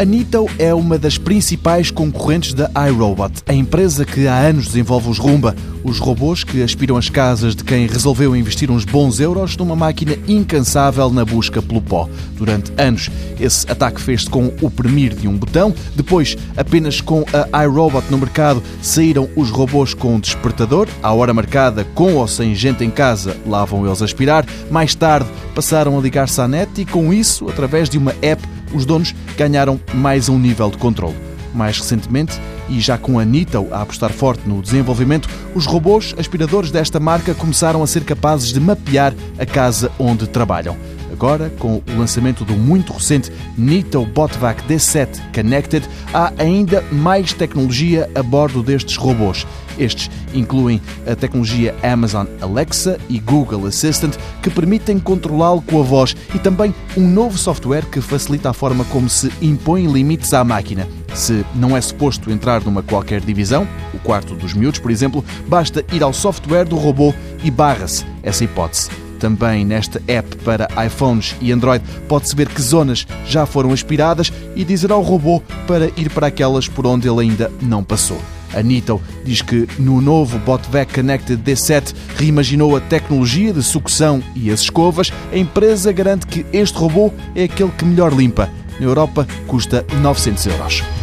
A Nito é uma das principais concorrentes da iRobot, a empresa que há anos desenvolve os Roomba, os robôs que aspiram as casas de quem resolveu investir uns bons euros numa máquina incansável na busca pelo pó. Durante anos, esse ataque fez-se com o premir de um botão, depois, apenas com a iRobot no mercado, saíram os robôs com despertador, à hora marcada, com ou sem gente em casa, lá vão eles aspirar. Mais tarde, passaram a ligar-se à net e, com isso, através de uma app, os donos ganharam mais um nível de controle. Mais recentemente, e já com a Nito a apostar forte no desenvolvimento, os robôs aspiradores desta marca começaram a ser capazes de mapear a casa onde trabalham. Agora, com o lançamento do muito recente Nito Botvac D7 Connected, há ainda mais tecnologia a bordo destes robôs. Estes incluem a tecnologia Amazon Alexa e Google Assistant, que permitem controlá-lo com a voz, e também um novo software que facilita a forma como se impõem limites à máquina. Se não é suposto entrar numa qualquer divisão, o quarto dos miúdos, por exemplo, basta ir ao software do robô e barra-se essa hipótese. Também nesta app para iPhones e Android pode-se ver que zonas já foram aspiradas e dizer ao robô para ir para aquelas por onde ele ainda não passou. A Nito diz que no novo Botvec Connected D7 reimaginou a tecnologia de sucção e as escovas. A empresa garante que este robô é aquele que melhor limpa. Na Europa custa 900 euros.